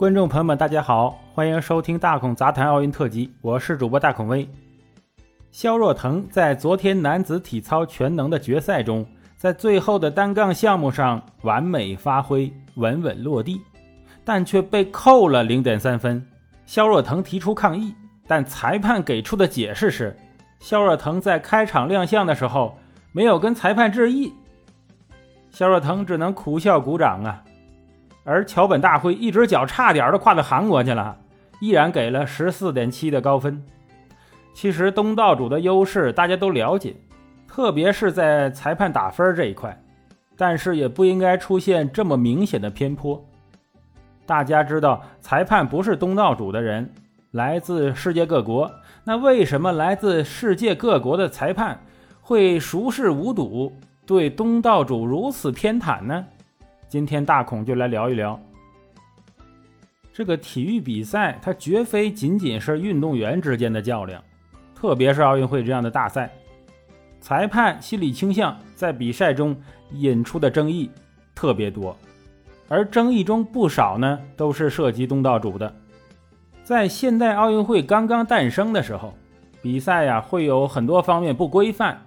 观众朋友们，大家好，欢迎收听大孔杂谈奥运特辑，我是主播大孔威。肖若腾在昨天男子体操全能的决赛中，在最后的单杠项目上完美发挥，稳稳落地，但却被扣了零点三分。肖若腾提出抗议，但裁判给出的解释是，肖若腾在开场亮相的时候没有跟裁判致意。肖若腾只能苦笑鼓掌啊。而桥本大辉一只脚差点都跨到韩国去了，依然给了十四点七的高分。其实东道主的优势大家都了解，特别是在裁判打分这一块，但是也不应该出现这么明显的偏颇。大家知道，裁判不是东道主的人，来自世界各国，那为什么来自世界各国的裁判会熟视无睹，对东道主如此偏袒呢？今天大孔就来聊一聊这个体育比赛，它绝非仅仅是运动员之间的较量，特别是奥运会这样的大赛，裁判心理倾向在比赛中引出的争议特别多，而争议中不少呢都是涉及东道主的。在现代奥运会刚刚诞生的时候，比赛呀会有很多方面不规范，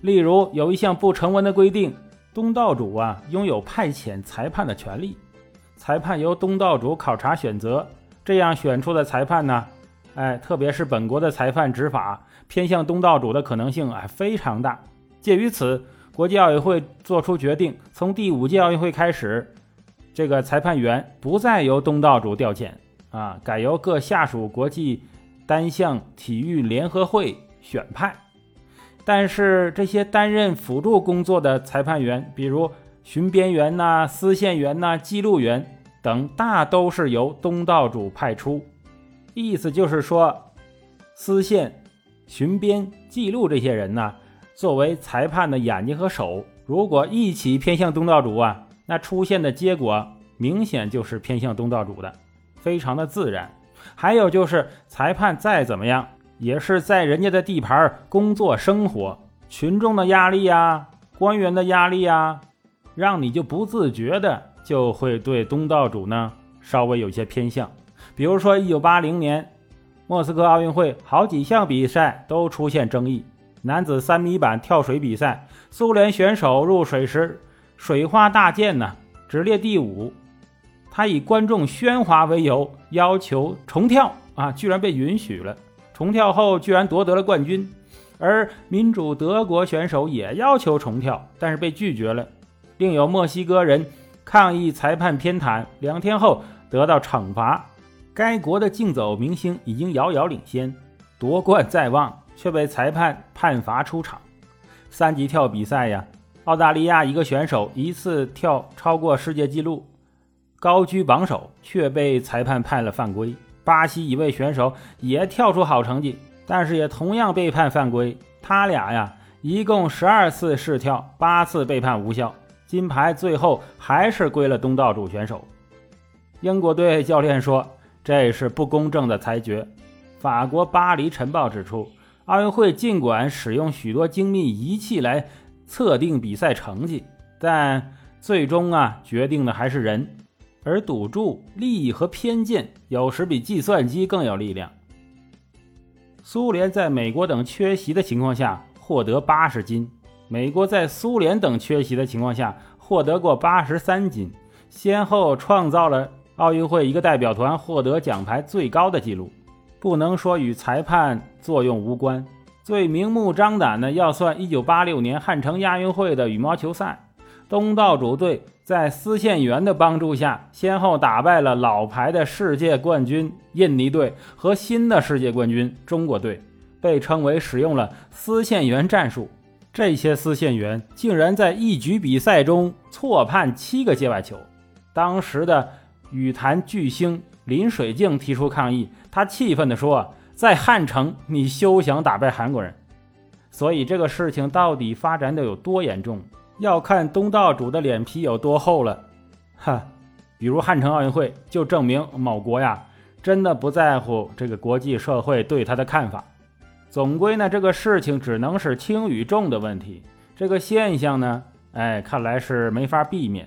例如有一项不成文的规定。东道主啊，拥有派遣裁判的权利，裁判由东道主考察选择，这样选出的裁判呢，哎，特别是本国的裁判执法偏向东道主的可能性啊非常大。鉴于此，国际奥委会作出决定，从第五届奥运会开始，这个裁判员不再由东道主调遣啊，改由各下属国际单项体育联合会选派。但是这些担任辅助工作的裁判员，比如巡边员呐、司线员呐、记录员等，大都是由东道主派出。意思就是说，司线、巡边、记录这些人呢，作为裁判的眼睛和手，如果一起偏向东道主啊，那出现的结果明显就是偏向东道主的，非常的自然。还有就是裁判再怎么样。也是在人家的地盘工作生活，群众的压力呀，官员的压力呀，让你就不自觉的就会对东道主呢稍微有些偏向。比如说，一九八零年莫斯科奥运会，好几项比赛都出现争议。男子三米板跳水比赛，苏联选手入水时水花大溅呢，只列第五，他以观众喧哗为由要求重跳啊，居然被允许了。重跳后居然夺得了冠军，而民主德国选手也要求重跳，但是被拒绝了。另有墨西哥人抗议裁判偏袒，两天后得到惩罚。该国的竞走明星已经遥遥领先，夺冠在望，却被裁判判罚出场。三级跳比赛呀，澳大利亚一个选手一次跳超过世界纪录，高居榜首，却被裁判判了犯规。巴西一位选手也跳出好成绩，但是也同样被判犯规。他俩呀，一共十二次试跳，八次被判无效，金牌最后还是归了东道主选手。英国队教练说这是不公正的裁决。法国《巴黎晨报》指出，奥运会尽管使用许多精密仪器来测定比赛成绩，但最终啊，决定的还是人。而赌注、利益和偏见有时比计算机更有力量。苏联在美国等缺席的情况下获得八十金，美国在苏联等缺席的情况下获得过八十三金，先后创造了奥运会一个代表团获得奖牌最高的记录。不能说与裁判作用无关，最明目张胆的要算1986年汉城亚运会的羽毛球赛，东道主队。在司线员的帮助下，先后打败了老牌的世界冠军印尼队和新的世界冠军中国队，被称为使用了司线员战术。这些司线员竟然在一局比赛中错判七个界外球。当时的羽坛巨星林水镜提出抗议，他气愤地说：“在汉城，你休想打败韩国人。”所以，这个事情到底发展的有多严重？要看东道主的脸皮有多厚了。哈比如汉城奥运会就证明某国呀真的不在乎这个国际社会对他的看法。总归呢这个事情只能是轻与重的问题。这个现象呢哎看来是没法避免。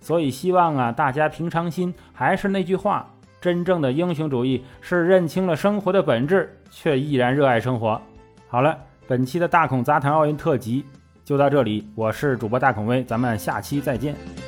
所以希望啊大家平常心还是那句话真正的英雄主义是认清了生活的本质却依然热爱生活。好了本期的大孔杂谈奥运特辑就到这里我是主播大孔威咱们下期再见。